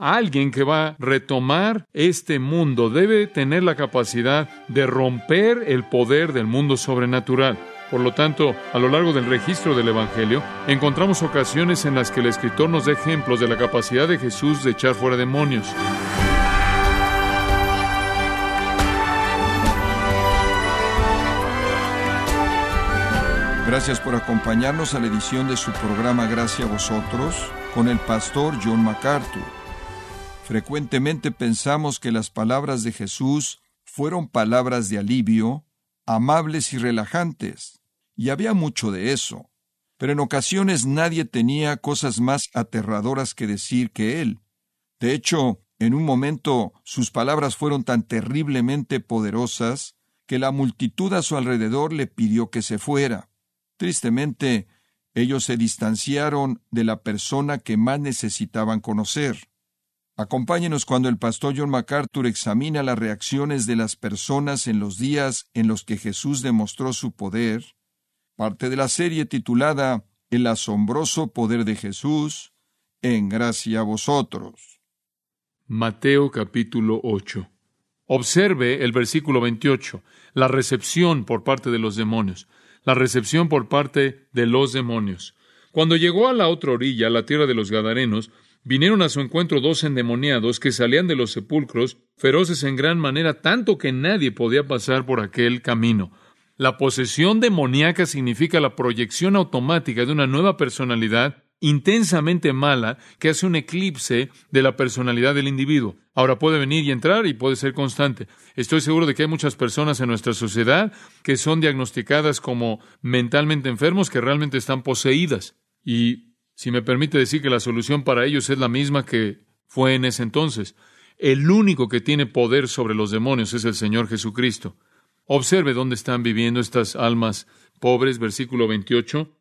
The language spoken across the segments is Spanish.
alguien que va a retomar este mundo debe tener la capacidad de romper el poder del mundo sobrenatural. Por lo tanto, a lo largo del registro del Evangelio, encontramos ocasiones en las que el escritor nos da ejemplos de la capacidad de Jesús de echar fuera demonios. Gracias por acompañarnos a la edición de su programa Gracias a vosotros con el pastor John MacArthur. Frecuentemente pensamos que las palabras de Jesús fueron palabras de alivio, amables y relajantes, y había mucho de eso. Pero en ocasiones nadie tenía cosas más aterradoras que decir que él. De hecho, en un momento sus palabras fueron tan terriblemente poderosas que la multitud a su alrededor le pidió que se fuera. Tristemente, ellos se distanciaron de la persona que más necesitaban conocer. Acompáñenos cuando el pastor John MacArthur examina las reacciones de las personas en los días en los que Jesús demostró su poder, parte de la serie titulada El asombroso poder de Jesús, en gracia a vosotros. Mateo capítulo 8. Observe el versículo 28, la recepción por parte de los demonios la recepción por parte de los demonios. Cuando llegó a la otra orilla, la tierra de los Gadarenos, vinieron a su encuentro dos endemoniados que salían de los sepulcros, feroces en gran manera, tanto que nadie podía pasar por aquel camino. La posesión demoníaca significa la proyección automática de una nueva personalidad intensamente mala que hace un eclipse de la personalidad del individuo. Ahora puede venir y entrar y puede ser constante. Estoy seguro de que hay muchas personas en nuestra sociedad que son diagnosticadas como mentalmente enfermos que realmente están poseídas. Y si me permite decir que la solución para ellos es la misma que fue en ese entonces. El único que tiene poder sobre los demonios es el Señor Jesucristo. Observe dónde están viviendo estas almas pobres, versículo 28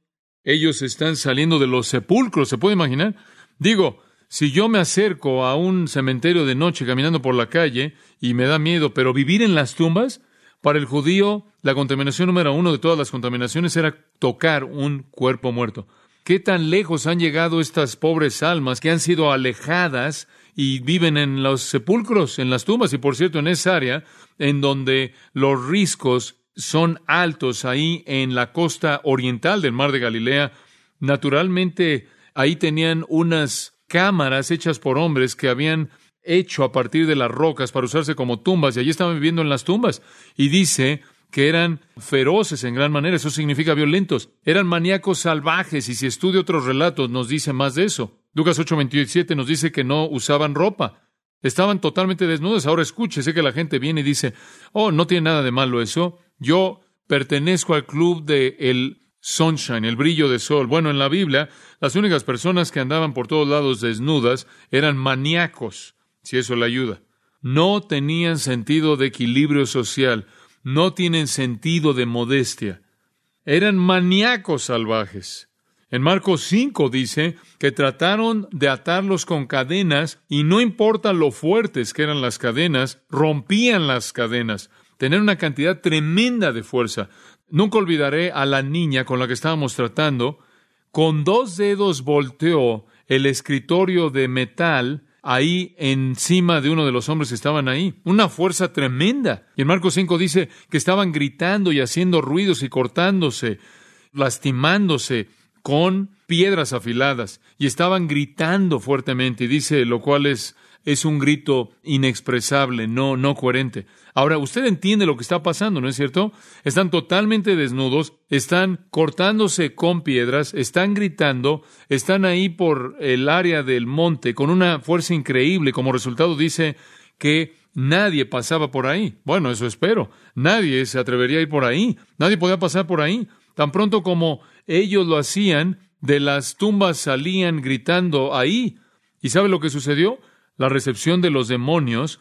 ellos están saliendo de los sepulcros, ¿se puede imaginar? Digo, si yo me acerco a un cementerio de noche caminando por la calle y me da miedo, pero vivir en las tumbas, para el judío la contaminación número uno de todas las contaminaciones era tocar un cuerpo muerto. ¿Qué tan lejos han llegado estas pobres almas que han sido alejadas y viven en los sepulcros, en las tumbas? Y por cierto, en esa área en donde los riscos son altos ahí en la costa oriental del mar de Galilea. Naturalmente, ahí tenían unas cámaras hechas por hombres que habían hecho a partir de las rocas para usarse como tumbas y allí estaban viviendo en las tumbas. Y dice que eran feroces en gran manera, eso significa violentos, eran maníacos salvajes y si estudia otros relatos nos dice más de eso. Lucas 8:27 nos dice que no usaban ropa, estaban totalmente desnudos. Ahora escuche, sé que la gente viene y dice, oh, no tiene nada de malo eso, yo pertenezco al club de el sunshine, el brillo de sol. Bueno, en la Biblia, las únicas personas que andaban por todos lados desnudas eran maníacos, si eso le ayuda. No tenían sentido de equilibrio social, no tienen sentido de modestia. Eran maníacos salvajes. En Marcos 5 dice que trataron de atarlos con cadenas y no importa lo fuertes que eran las cadenas, rompían las cadenas tener una cantidad tremenda de fuerza. Nunca olvidaré a la niña con la que estábamos tratando. Con dos dedos volteó el escritorio de metal ahí encima de uno de los hombres que estaban ahí. Una fuerza tremenda. Y en Marcos 5 dice que estaban gritando y haciendo ruidos y cortándose, lastimándose con piedras afiladas. Y estaban gritando fuertemente. Y dice, lo cual es es un grito inexpresable, no, no coherente. Ahora, usted entiende lo que está pasando, ¿no es cierto? Están totalmente desnudos, están cortándose con piedras, están gritando, están ahí por el área del monte con una fuerza increíble. Como resultado dice que nadie pasaba por ahí. Bueno, eso espero. Nadie se atrevería a ir por ahí. Nadie podía pasar por ahí. Tan pronto como ellos lo hacían, de las tumbas salían gritando ahí. ¿Y sabe lo que sucedió? La recepción de los demonios,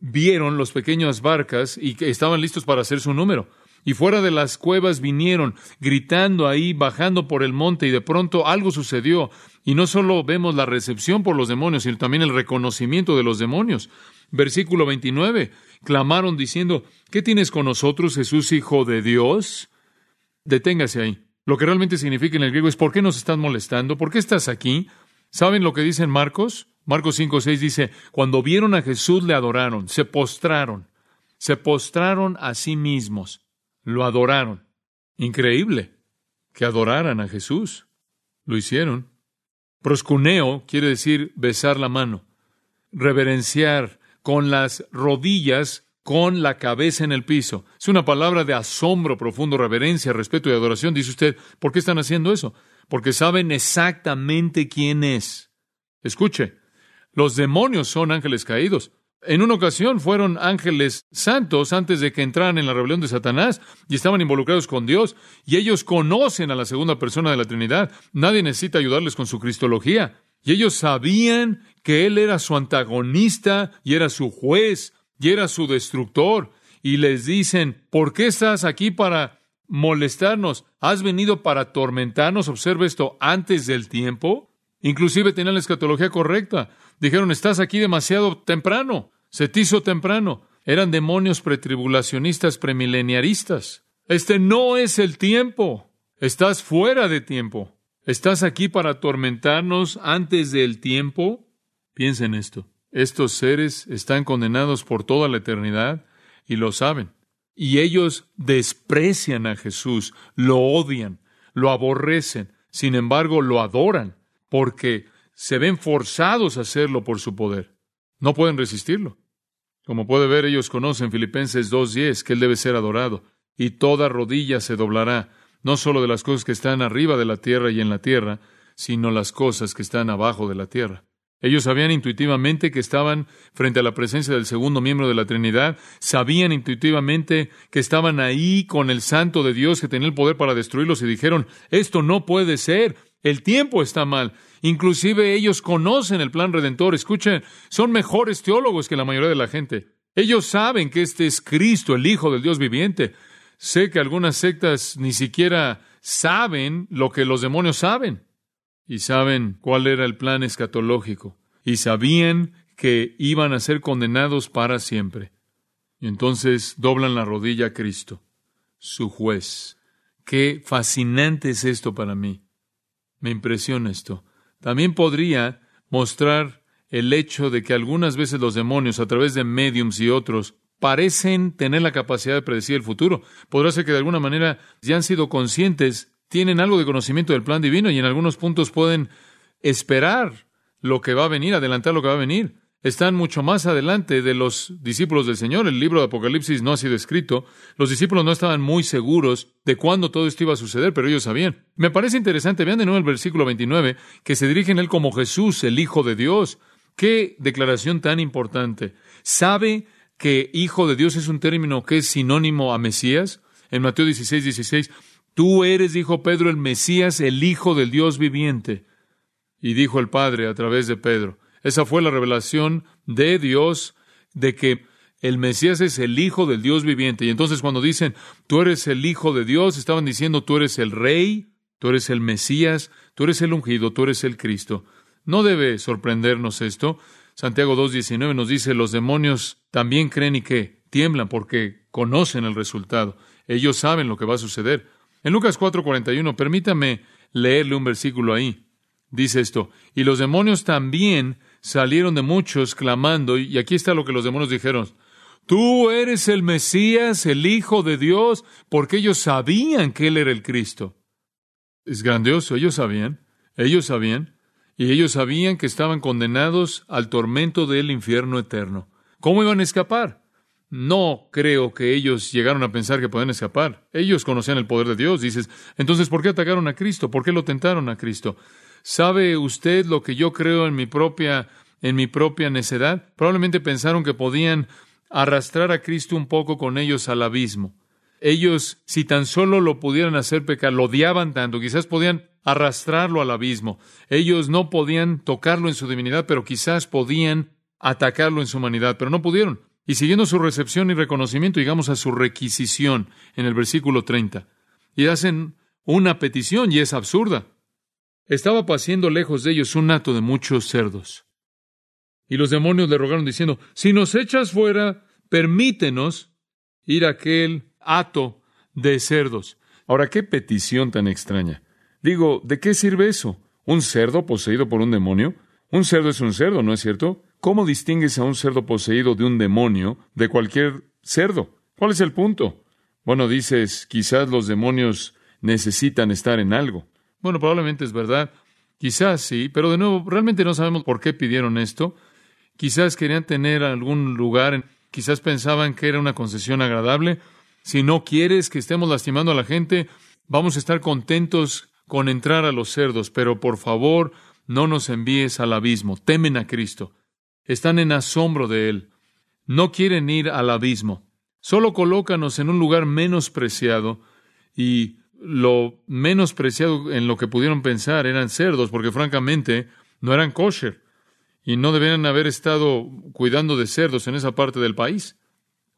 vieron los pequeñas barcas y que estaban listos para hacer su número. Y fuera de las cuevas vinieron, gritando ahí, bajando por el monte, y de pronto algo sucedió. Y no solo vemos la recepción por los demonios, sino también el reconocimiento de los demonios. Versículo 29. Clamaron diciendo, ¿qué tienes con nosotros, Jesús, Hijo de Dios? Deténgase ahí. Lo que realmente significa en el griego es, ¿por qué nos estás molestando? ¿Por qué estás aquí? ¿Saben lo que dicen Marcos? Marcos 5, 6 dice, cuando vieron a Jesús le adoraron, se postraron, se postraron a sí mismos, lo adoraron. Increíble que adoraran a Jesús. Lo hicieron. Proscuneo quiere decir besar la mano, reverenciar con las rodillas, con la cabeza en el piso. Es una palabra de asombro profundo, reverencia, respeto y adoración. Dice usted, ¿por qué están haciendo eso? Porque saben exactamente quién es. Escuche, los demonios son ángeles caídos. En una ocasión fueron ángeles santos antes de que entraran en la rebelión de Satanás y estaban involucrados con Dios y ellos conocen a la segunda persona de la Trinidad. Nadie necesita ayudarles con su cristología. Y ellos sabían que Él era su antagonista y era su juez y era su destructor. Y les dicen, ¿por qué estás aquí para molestarnos? ¿Has venido para atormentarnos? Observa esto antes del tiempo. Inclusive tenían la escatología correcta. Dijeron, estás aquí demasiado temprano, se te hizo temprano. Eran demonios pretribulacionistas, premileniaristas. Este no es el tiempo. Estás fuera de tiempo. ¿Estás aquí para atormentarnos antes del tiempo? Piensa en esto. Estos seres están condenados por toda la eternidad y lo saben. Y ellos desprecian a Jesús, lo odian, lo aborrecen, sin embargo lo adoran, porque se ven forzados a hacerlo por su poder. No pueden resistirlo. Como puede ver, ellos conocen Filipenses 2.10, que Él debe ser adorado, y toda rodilla se doblará, no solo de las cosas que están arriba de la tierra y en la tierra, sino las cosas que están abajo de la tierra. Ellos sabían intuitivamente que estaban frente a la presencia del segundo miembro de la Trinidad, sabían intuitivamente que estaban ahí con el Santo de Dios que tenía el poder para destruirlos y dijeron, esto no puede ser, el tiempo está mal. Inclusive ellos conocen el plan redentor. Escuchen, son mejores teólogos que la mayoría de la gente. Ellos saben que este es Cristo, el Hijo del Dios viviente. Sé que algunas sectas ni siquiera saben lo que los demonios saben. Y saben cuál era el plan escatológico. Y sabían que iban a ser condenados para siempre. Y entonces doblan la rodilla a Cristo, su juez. Qué fascinante es esto para mí. Me impresiona esto. También podría mostrar el hecho de que algunas veces los demonios, a través de mediums y otros, parecen tener la capacidad de predecir el futuro. Podrá ser que de alguna manera ya han sido conscientes, tienen algo de conocimiento del plan divino y en algunos puntos pueden esperar lo que va a venir, adelantar lo que va a venir están mucho más adelante de los discípulos del Señor. El libro de Apocalipsis no ha sido escrito. Los discípulos no estaban muy seguros de cuándo todo esto iba a suceder, pero ellos sabían. Me parece interesante, vean de nuevo el versículo 29, que se dirigen a él como Jesús, el Hijo de Dios. Qué declaración tan importante. ¿Sabe que Hijo de Dios es un término que es sinónimo a Mesías? En Mateo 16, 16, tú eres, dijo Pedro, el Mesías, el Hijo del Dios viviente. Y dijo el Padre a través de Pedro, esa fue la revelación de Dios de que el Mesías es el Hijo del Dios viviente. Y entonces cuando dicen, tú eres el Hijo de Dios, estaban diciendo, tú eres el Rey, tú eres el Mesías, tú eres el ungido, tú eres el Cristo. No debe sorprendernos esto. Santiago 2.19 nos dice, los demonios también creen y que tiemblan porque conocen el resultado. Ellos saben lo que va a suceder. En Lucas 4.41, permítame leerle un versículo ahí. Dice esto, y los demonios también salieron de muchos clamando, y aquí está lo que los demonios dijeron, tú eres el Mesías, el Hijo de Dios, porque ellos sabían que Él era el Cristo. Es grandioso, ellos sabían, ellos sabían, y ellos sabían que estaban condenados al tormento del infierno eterno. ¿Cómo iban a escapar? No creo que ellos llegaron a pensar que podían escapar. Ellos conocían el poder de Dios. Dices, entonces, ¿por qué atacaron a Cristo? ¿Por qué lo tentaron a Cristo? ¿Sabe usted lo que yo creo en mi propia en mi propia necedad? Probablemente pensaron que podían arrastrar a Cristo un poco con ellos al abismo. Ellos, si tan solo lo pudieran hacer pecar, lo odiaban tanto, quizás podían arrastrarlo al abismo. Ellos no podían tocarlo en su divinidad, pero quizás podían atacarlo en su humanidad, pero no pudieron. Y siguiendo su recepción y reconocimiento, llegamos a su requisición en el versículo 30. Y hacen una petición y es absurda. Estaba paciendo lejos de ellos un hato de muchos cerdos. Y los demonios le rogaron diciendo, si nos echas fuera, permítenos ir a aquel hato de cerdos. Ahora, qué petición tan extraña. Digo, ¿de qué sirve eso? ¿Un cerdo poseído por un demonio? Un cerdo es un cerdo, ¿no es cierto? ¿Cómo distingues a un cerdo poseído de un demonio de cualquier cerdo? ¿Cuál es el punto? Bueno, dices, quizás los demonios necesitan estar en algo. Bueno, probablemente es verdad. Quizás sí, pero de nuevo, realmente no sabemos por qué pidieron esto. Quizás querían tener algún lugar, quizás pensaban que era una concesión agradable. Si no quieres que estemos lastimando a la gente, vamos a estar contentos con entrar a los cerdos, pero por favor, no nos envíes al abismo. Temen a Cristo. Están en asombro de Él. No quieren ir al abismo. Solo colócanos en un lugar menos preciado y lo menos preciado en lo que pudieron pensar eran cerdos, porque francamente no eran kosher y no debían haber estado cuidando de cerdos en esa parte del país.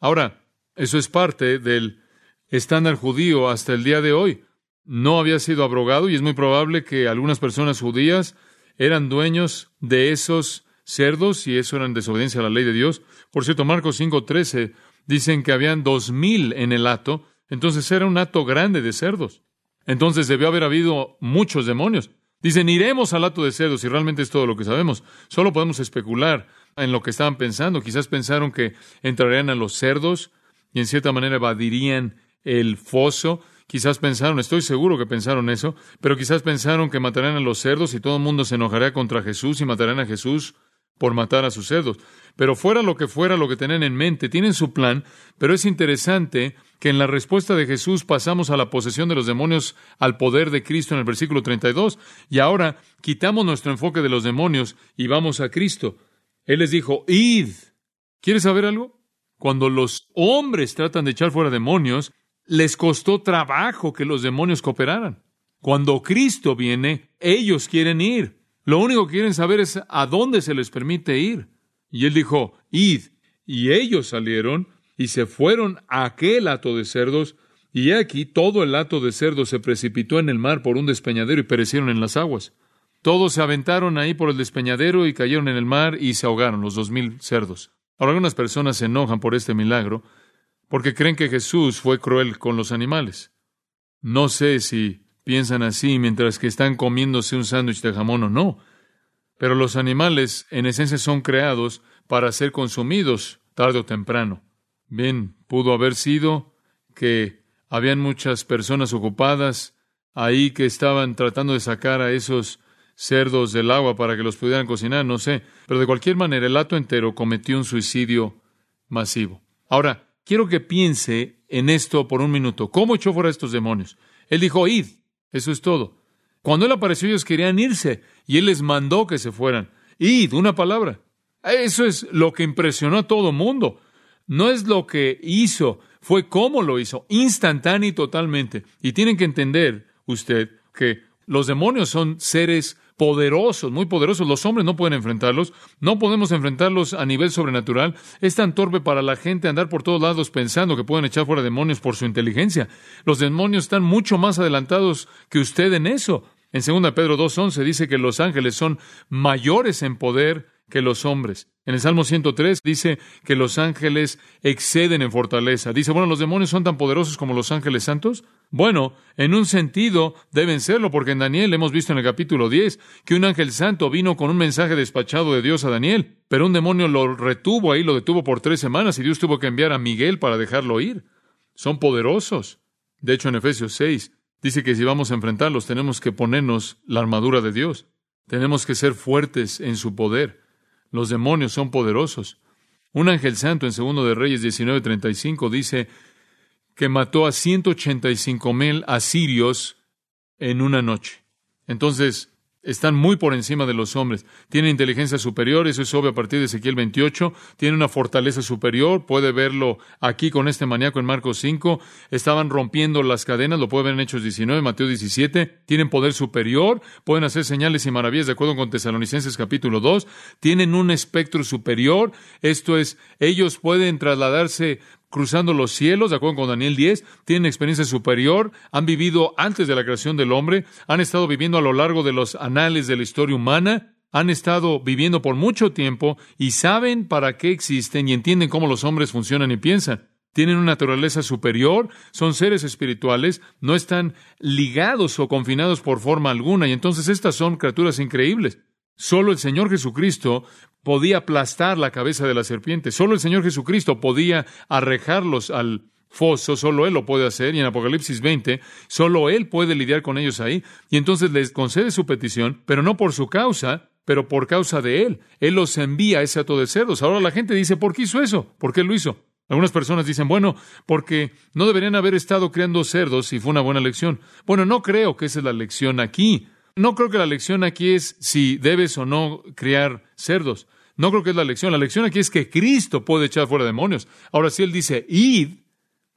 Ahora, eso es parte del estándar judío hasta el día de hoy. No había sido abrogado y es muy probable que algunas personas judías eran dueños de esos cerdos y eso eran desobediencia a la ley de Dios. Por cierto, Marcos 5:13 dicen que habían dos mil en el hato entonces era un acto grande de cerdos. Entonces debió haber habido muchos demonios. Dicen, iremos al acto de cerdos y realmente es todo lo que sabemos. Solo podemos especular en lo que estaban pensando. Quizás pensaron que entrarían a los cerdos y en cierta manera evadirían el foso. Quizás pensaron, estoy seguro que pensaron eso, pero quizás pensaron que matarían a los cerdos y todo el mundo se enojaría contra Jesús y matarían a Jesús por matar a sus cerdos. Pero fuera lo que fuera lo que tenían en mente, tienen su plan, pero es interesante que en la respuesta de Jesús pasamos a la posesión de los demonios al poder de Cristo en el versículo 32, y ahora quitamos nuestro enfoque de los demonios y vamos a Cristo. Él les dijo, id. ¿Quieres saber algo? Cuando los hombres tratan de echar fuera demonios, les costó trabajo que los demonios cooperaran. Cuando Cristo viene, ellos quieren ir. Lo único que quieren saber es a dónde se les permite ir. Y él dijo, id. Y ellos salieron y se fueron a aquel hato de cerdos, y aquí todo el hato de cerdos se precipitó en el mar por un despeñadero y perecieron en las aguas. Todos se aventaron ahí por el despeñadero y cayeron en el mar y se ahogaron los dos mil cerdos. Ahora algunas personas se enojan por este milagro porque creen que Jesús fue cruel con los animales. No sé si piensan así mientras que están comiéndose un sándwich de jamón o no. Pero los animales en esencia son creados para ser consumidos tarde o temprano. Bien, pudo haber sido que habían muchas personas ocupadas ahí que estaban tratando de sacar a esos cerdos del agua para que los pudieran cocinar, no sé. Pero de cualquier manera, el hato entero cometió un suicidio masivo. Ahora, quiero que piense en esto por un minuto. ¿Cómo echó fuera a estos demonios? Él dijo, id. Eso es todo. Cuando Él apareció, ellos querían irse y Él les mandó que se fueran. Id, una palabra. Eso es lo que impresionó a todo mundo. No es lo que hizo, fue cómo lo hizo, instantáneo y totalmente. Y tienen que entender usted que los demonios son seres poderosos, muy poderosos. Los hombres no pueden enfrentarlos, no podemos enfrentarlos a nivel sobrenatural. Es tan torpe para la gente andar por todos lados pensando que pueden echar fuera demonios por su inteligencia. Los demonios están mucho más adelantados que usted en eso. En 2 Pedro 2.11 dice que los ángeles son mayores en poder que los hombres. En el Salmo 103 dice que los ángeles exceden en fortaleza. Dice, bueno, ¿los demonios son tan poderosos como los ángeles santos? Bueno, en un sentido deben serlo, porque en Daniel hemos visto en el capítulo 10 que un ángel santo vino con un mensaje despachado de Dios a Daniel, pero un demonio lo retuvo ahí, lo detuvo por tres semanas y Dios tuvo que enviar a Miguel para dejarlo ir. Son poderosos. De hecho, en Efesios 6 dice que si vamos a enfrentarlos tenemos que ponernos la armadura de Dios. Tenemos que ser fuertes en su poder. Los demonios son poderosos. Un ángel santo en Segundo de Reyes 19:35 dice que mató a 185 mil asirios en una noche. Entonces, están muy por encima de los hombres. Tienen inteligencia superior, eso es obvio a partir de Ezequiel 28. Tienen una fortaleza superior, puede verlo aquí con este maníaco en Marcos 5. Estaban rompiendo las cadenas, lo puede ver en Hechos 19, Mateo 17. Tienen poder superior, pueden hacer señales y maravillas de acuerdo con Tesalonicenses capítulo 2. Tienen un espectro superior, esto es, ellos pueden trasladarse cruzando los cielos, de acuerdo con Daniel 10, tienen experiencia superior, han vivido antes de la creación del hombre, han estado viviendo a lo largo de los anales de la historia humana, han estado viviendo por mucho tiempo y saben para qué existen y entienden cómo los hombres funcionan y piensan. Tienen una naturaleza superior, son seres espirituales, no están ligados o confinados por forma alguna y entonces estas son criaturas increíbles. Solo el Señor Jesucristo podía aplastar la cabeza de la serpiente. Solo el Señor Jesucristo podía arrejarlos al foso, solo Él lo puede hacer. Y en Apocalipsis 20, solo Él puede lidiar con ellos ahí. Y entonces les concede su petición, pero no por su causa, pero por causa de Él. Él los envía a ese hato de cerdos. Ahora la gente dice, ¿por qué hizo eso? ¿Por qué lo hizo? Algunas personas dicen, bueno, porque no deberían haber estado creando cerdos y fue una buena lección. Bueno, no creo que esa es la lección aquí. No creo que la lección aquí es si debes o no criar cerdos. No creo que es la lección. La lección aquí es que Cristo puede echar fuera demonios. Ahora, si Él dice, id,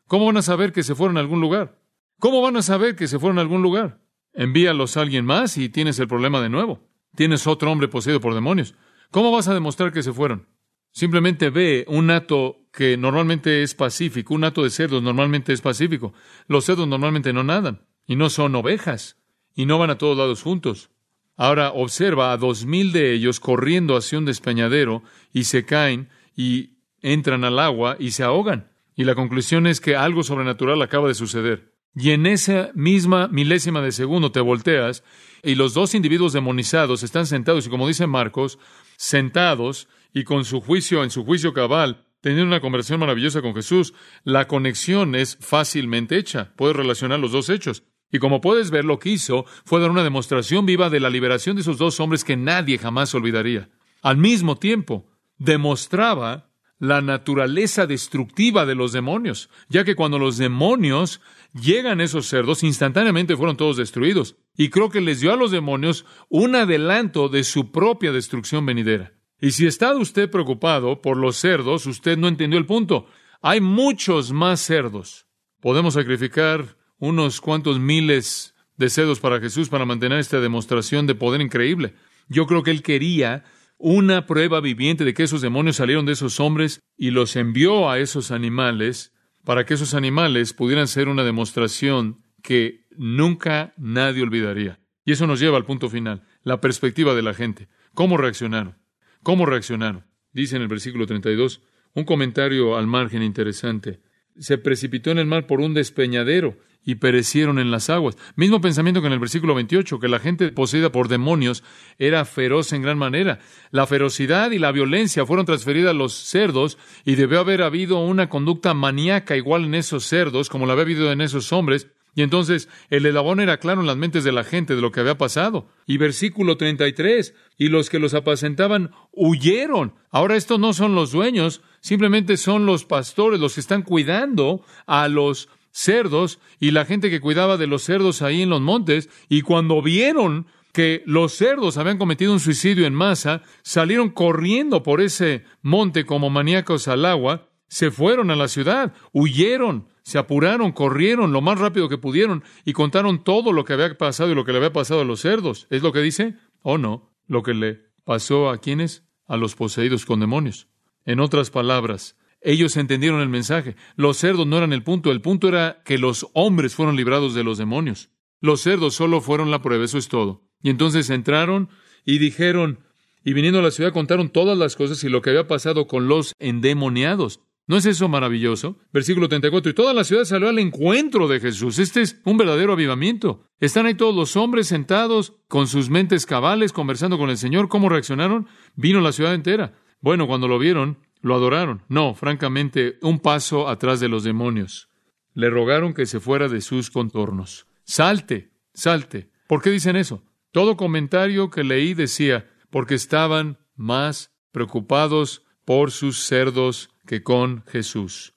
¿cómo van a saber que se fueron a algún lugar? ¿Cómo van a saber que se fueron a algún lugar? Envíalos a alguien más y tienes el problema de nuevo. Tienes otro hombre poseído por demonios. ¿Cómo vas a demostrar que se fueron? Simplemente ve un hato que normalmente es pacífico, un hato de cerdos normalmente es pacífico. Los cerdos normalmente no nadan y no son ovejas y no van a todos lados juntos. Ahora observa a dos mil de ellos corriendo hacia un despeñadero y se caen y entran al agua y se ahogan. Y la conclusión es que algo sobrenatural acaba de suceder. Y en esa misma milésima de segundo te volteas y los dos individuos demonizados están sentados y como dice Marcos, sentados y con su juicio, en su juicio cabal, teniendo una conversación maravillosa con Jesús, la conexión es fácilmente hecha. Puedes relacionar los dos hechos. Y como puedes ver, lo que hizo fue dar una demostración viva de la liberación de esos dos hombres que nadie jamás olvidaría. Al mismo tiempo, demostraba la naturaleza destructiva de los demonios, ya que cuando los demonios llegan a esos cerdos, instantáneamente fueron todos destruidos. Y creo que les dio a los demonios un adelanto de su propia destrucción venidera. Y si está usted preocupado por los cerdos, usted no entendió el punto. Hay muchos más cerdos. Podemos sacrificar unos cuantos miles de cerdos para Jesús para mantener esta demostración de poder increíble. Yo creo que él quería una prueba viviente de que esos demonios salieron de esos hombres y los envió a esos animales para que esos animales pudieran ser una demostración que nunca nadie olvidaría. Y eso nos lleva al punto final, la perspectiva de la gente. ¿Cómo reaccionaron? ¿Cómo reaccionaron? Dice en el versículo 32, un comentario al margen interesante. Se precipitó en el mar por un despeñadero y perecieron en las aguas. Mismo pensamiento que en el versículo 28, que la gente poseída por demonios era feroz en gran manera. La ferocidad y la violencia fueron transferidas a los cerdos y debió haber habido una conducta maníaca igual en esos cerdos como la había habido en esos hombres, y entonces el elabón era claro en las mentes de la gente de lo que había pasado. Y versículo 33, y los que los apacentaban huyeron. Ahora estos no son los dueños, simplemente son los pastores, los que están cuidando a los cerdos y la gente que cuidaba de los cerdos ahí en los montes. Y cuando vieron que los cerdos habían cometido un suicidio en masa, salieron corriendo por ese monte como maníacos al agua, se fueron a la ciudad, huyeron, se apuraron, corrieron lo más rápido que pudieron y contaron todo lo que había pasado y lo que le había pasado a los cerdos. ¿Es lo que dice? ¿O no? Lo que le pasó a quienes? A los poseídos con demonios. En otras palabras, ellos entendieron el mensaje. Los cerdos no eran el punto. El punto era que los hombres fueron librados de los demonios. Los cerdos solo fueron la prueba, eso es todo. Y entonces entraron y dijeron, y viniendo a la ciudad contaron todas las cosas y lo que había pasado con los endemoniados. ¿No es eso maravilloso? Versículo 34. Y toda la ciudad salió al encuentro de Jesús. Este es un verdadero avivamiento. Están ahí todos los hombres sentados con sus mentes cabales, conversando con el Señor. ¿Cómo reaccionaron? Vino la ciudad entera. Bueno, cuando lo vieron, lo adoraron. No, francamente, un paso atrás de los demonios. Le rogaron que se fuera de sus contornos. Salte, salte. ¿Por qué dicen eso? Todo comentario que leí decía, porque estaban más preocupados por sus cerdos que con Jesús,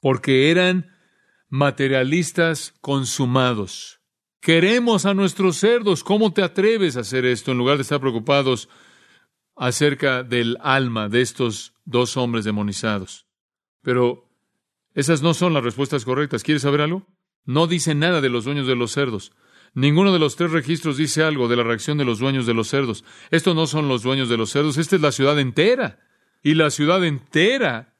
porque eran materialistas consumados. Queremos a nuestros cerdos. ¿Cómo te atreves a hacer esto en lugar de estar preocupados acerca del alma de estos dos hombres demonizados? Pero esas no son las respuestas correctas. ¿Quieres saber algo? No dice nada de los dueños de los cerdos. Ninguno de los tres registros dice algo de la reacción de los dueños de los cerdos. Estos no son los dueños de los cerdos, esta es la ciudad entera. Y la ciudad entera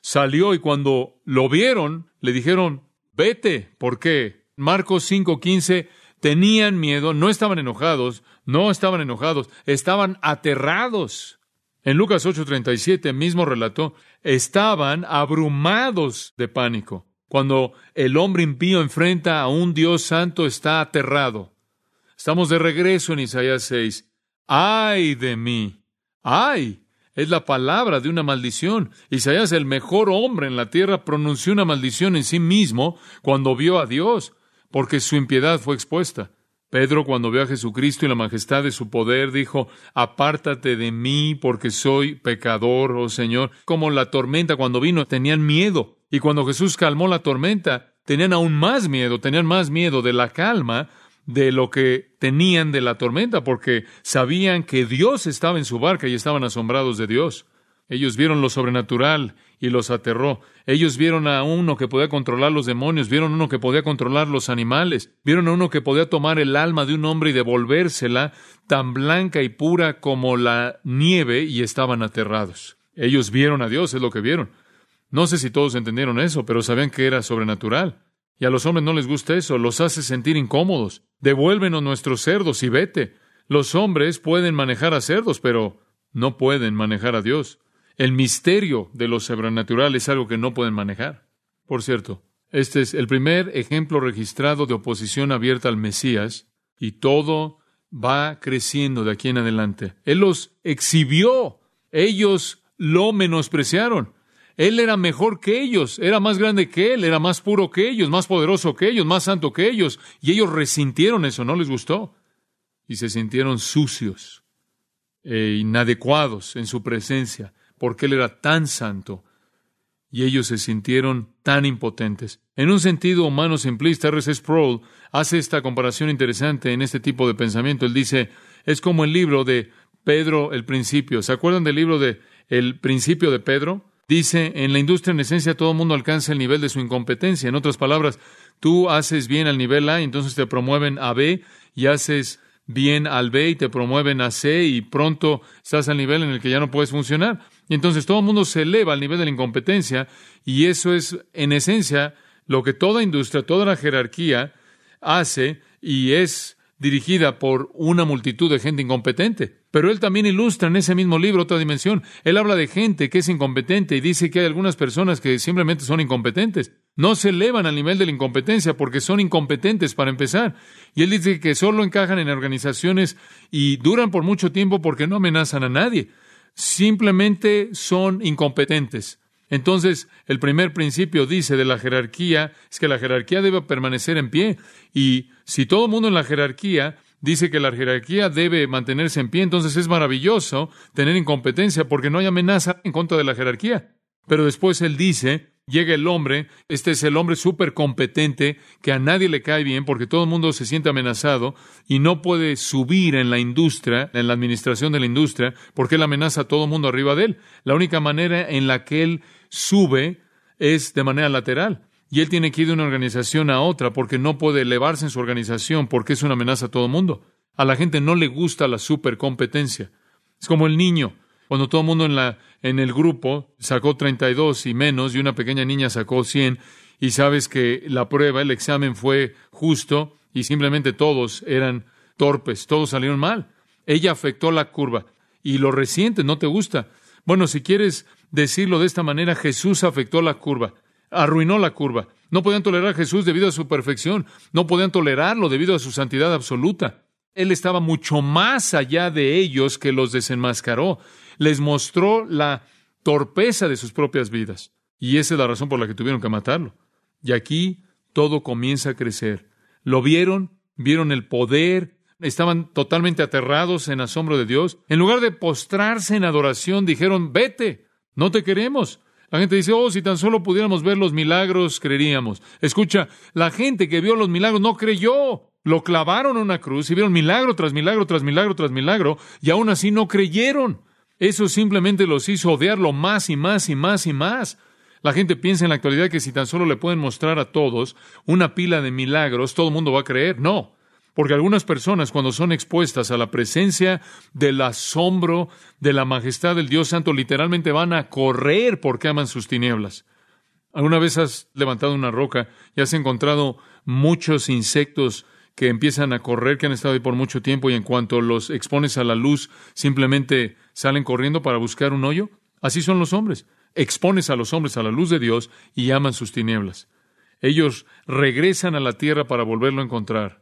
salió y cuando lo vieron, le dijeron, vete. ¿Por qué? Marcos 5:15, tenían miedo, no estaban enojados, no estaban enojados, estaban aterrados. En Lucas 8:37 mismo relató, estaban abrumados de pánico. Cuando el hombre impío enfrenta a un Dios santo, está aterrado. Estamos de regreso en Isaías 6. ay de mí, ay. Es la palabra de una maldición. Isaías, el mejor hombre en la tierra, pronunció una maldición en sí mismo cuando vio a Dios, porque su impiedad fue expuesta. Pedro, cuando vio a Jesucristo y la majestad de su poder, dijo, Apártate de mí, porque soy pecador, oh Señor. Como la tormenta cuando vino, tenían miedo. Y cuando Jesús calmó la tormenta, tenían aún más miedo, tenían más miedo de la calma de lo que tenían de la tormenta, porque sabían que Dios estaba en su barca y estaban asombrados de Dios. Ellos vieron lo sobrenatural y los aterró. Ellos vieron a uno que podía controlar los demonios, vieron a uno que podía controlar los animales, vieron a uno que podía tomar el alma de un hombre y devolvérsela tan blanca y pura como la nieve y estaban aterrados. Ellos vieron a Dios, es lo que vieron. No sé si todos entendieron eso, pero sabían que era sobrenatural. Y a los hombres no les gusta eso, los hace sentir incómodos. Devuélvenos nuestros cerdos y vete. Los hombres pueden manejar a cerdos, pero no pueden manejar a Dios. El misterio de lo sobrenatural es algo que no pueden manejar. Por cierto, este es el primer ejemplo registrado de oposición abierta al Mesías y todo va creciendo de aquí en adelante. Él los exhibió, ellos lo menospreciaron. Él era mejor que ellos, era más grande que él, era más puro que ellos, más poderoso que ellos, más santo que ellos, y ellos resintieron eso, no les gustó, y se sintieron sucios e inadecuados en su presencia porque Él era tan santo y ellos se sintieron tan impotentes. En un sentido humano simplista, R.C. Sproul hace esta comparación interesante en este tipo de pensamiento. Él dice, es como el libro de Pedro el principio. ¿Se acuerdan del libro de El principio de Pedro? Dice, en la industria en esencia todo el mundo alcanza el nivel de su incompetencia. En otras palabras, tú haces bien al nivel A entonces te promueven a B y haces bien al B y te promueven a C y pronto estás al nivel en el que ya no puedes funcionar. Y entonces todo el mundo se eleva al nivel de la incompetencia y eso es en esencia lo que toda industria, toda la jerarquía hace y es dirigida por una multitud de gente incompetente. Pero él también ilustra en ese mismo libro otra dimensión. Él habla de gente que es incompetente y dice que hay algunas personas que simplemente son incompetentes. No se elevan al nivel de la incompetencia porque son incompetentes para empezar. Y él dice que solo encajan en organizaciones y duran por mucho tiempo porque no amenazan a nadie. Simplemente son incompetentes. Entonces, el primer principio dice de la jerarquía es que la jerarquía debe permanecer en pie. Y si todo el mundo en la jerarquía dice que la jerarquía debe mantenerse en pie, entonces es maravilloso tener incompetencia porque no hay amenaza en contra de la jerarquía. Pero después él dice, llega el hombre, este es el hombre súper competente, que a nadie le cae bien porque todo el mundo se siente amenazado y no puede subir en la industria, en la administración de la industria, porque él amenaza a todo el mundo arriba de él. La única manera en la que él sube es de manera lateral. Y él tiene que ir de una organización a otra porque no puede elevarse en su organización porque es una amenaza a todo el mundo. A la gente no le gusta la supercompetencia. Es como el niño. Cuando todo el mundo en, la, en el grupo sacó 32 y menos y una pequeña niña sacó 100 y sabes que la prueba, el examen fue justo y simplemente todos eran torpes, todos salieron mal. Ella afectó la curva y lo reciente no te gusta. Bueno, si quieres decirlo de esta manera, Jesús afectó la curva, arruinó la curva. No podían tolerar a Jesús debido a su perfección, no podían tolerarlo debido a su santidad absoluta. Él estaba mucho más allá de ellos que los desenmascaró. Les mostró la torpeza de sus propias vidas. Y esa es la razón por la que tuvieron que matarlo. Y aquí todo comienza a crecer. Lo vieron, vieron el poder, estaban totalmente aterrados en asombro de Dios. En lugar de postrarse en adoración, dijeron, vete, no te queremos. La gente dice, oh, si tan solo pudiéramos ver los milagros, creeríamos. Escucha, la gente que vio los milagros no creyó. Lo clavaron a una cruz y vieron milagro tras milagro tras milagro tras milagro y aún así no creyeron. Eso simplemente los hizo odiarlo más y más y más y más. La gente piensa en la actualidad que si tan solo le pueden mostrar a todos una pila de milagros, todo el mundo va a creer. No. Porque algunas personas cuando son expuestas a la presencia del asombro de la majestad del Dios Santo, literalmente van a correr porque aman sus tinieblas. ¿Alguna vez has levantado una roca y has encontrado muchos insectos que empiezan a correr, que han estado ahí por mucho tiempo y en cuanto los expones a la luz, simplemente salen corriendo para buscar un hoyo? Así son los hombres. Expones a los hombres a la luz de Dios y aman sus tinieblas. Ellos regresan a la tierra para volverlo a encontrar.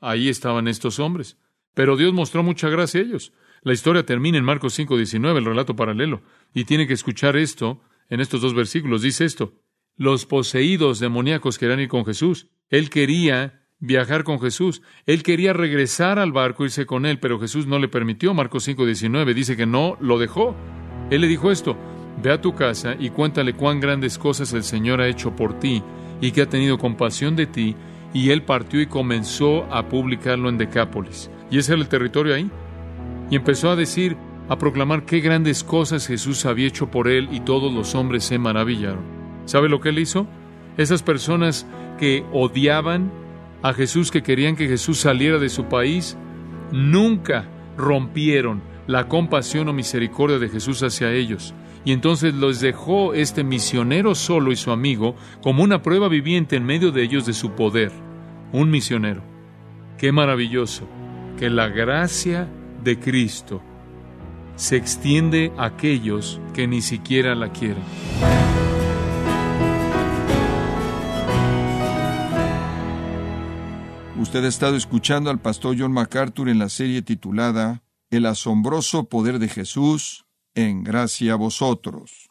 Ahí estaban estos hombres. Pero Dios mostró mucha gracia a ellos. La historia termina en Marcos 5:19, el relato paralelo, y tiene que escuchar esto en estos dos versículos. Dice esto, los poseídos demoníacos querían ir con Jesús. Él quería viajar con Jesús. Él quería regresar al barco, irse con él, pero Jesús no le permitió. Marcos 5:19 dice que no lo dejó. Él le dijo esto, ve a tu casa y cuéntale cuán grandes cosas el Señor ha hecho por ti y que ha tenido compasión de ti. Y él partió y comenzó a publicarlo en Decápolis. Y ese era el territorio ahí y empezó a decir, a proclamar qué grandes cosas Jesús había hecho por él y todos los hombres se maravillaron. ¿Sabe lo que él hizo? Esas personas que odiaban a Jesús, que querían que Jesús saliera de su país, nunca rompieron la compasión o misericordia de Jesús hacia ellos. Y entonces los dejó este misionero solo y su amigo como una prueba viviente en medio de ellos de su poder. Un misionero. Qué maravilloso que la gracia de Cristo se extiende a aquellos que ni siquiera la quieren. Usted ha estado escuchando al pastor John MacArthur en la serie titulada El asombroso poder de Jesús en gracia a vosotros.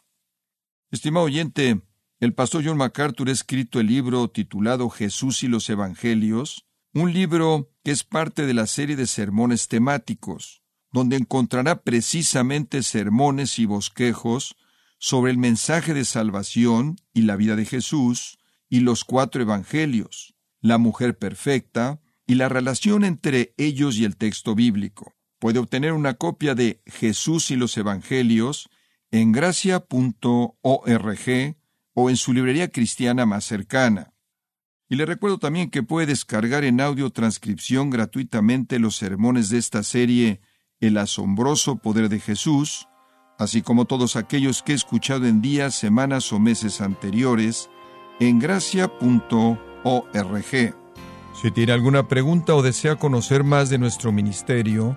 Estimado oyente, el pastor John MacArthur ha escrito el libro titulado Jesús y los Evangelios, un libro que es parte de la serie de sermones temáticos, donde encontrará precisamente sermones y bosquejos sobre el mensaje de salvación y la vida de Jesús y los cuatro evangelios, la mujer perfecta y la relación entre ellos y el texto bíblico. Puede obtener una copia de Jesús y los Evangelios en gracia.org o en su librería cristiana más cercana. Y le recuerdo también que puede descargar en audio transcripción gratuitamente los sermones de esta serie El asombroso poder de Jesús, así como todos aquellos que he escuchado en días, semanas o meses anteriores en gracia.org. Si tiene alguna pregunta o desea conocer más de nuestro ministerio,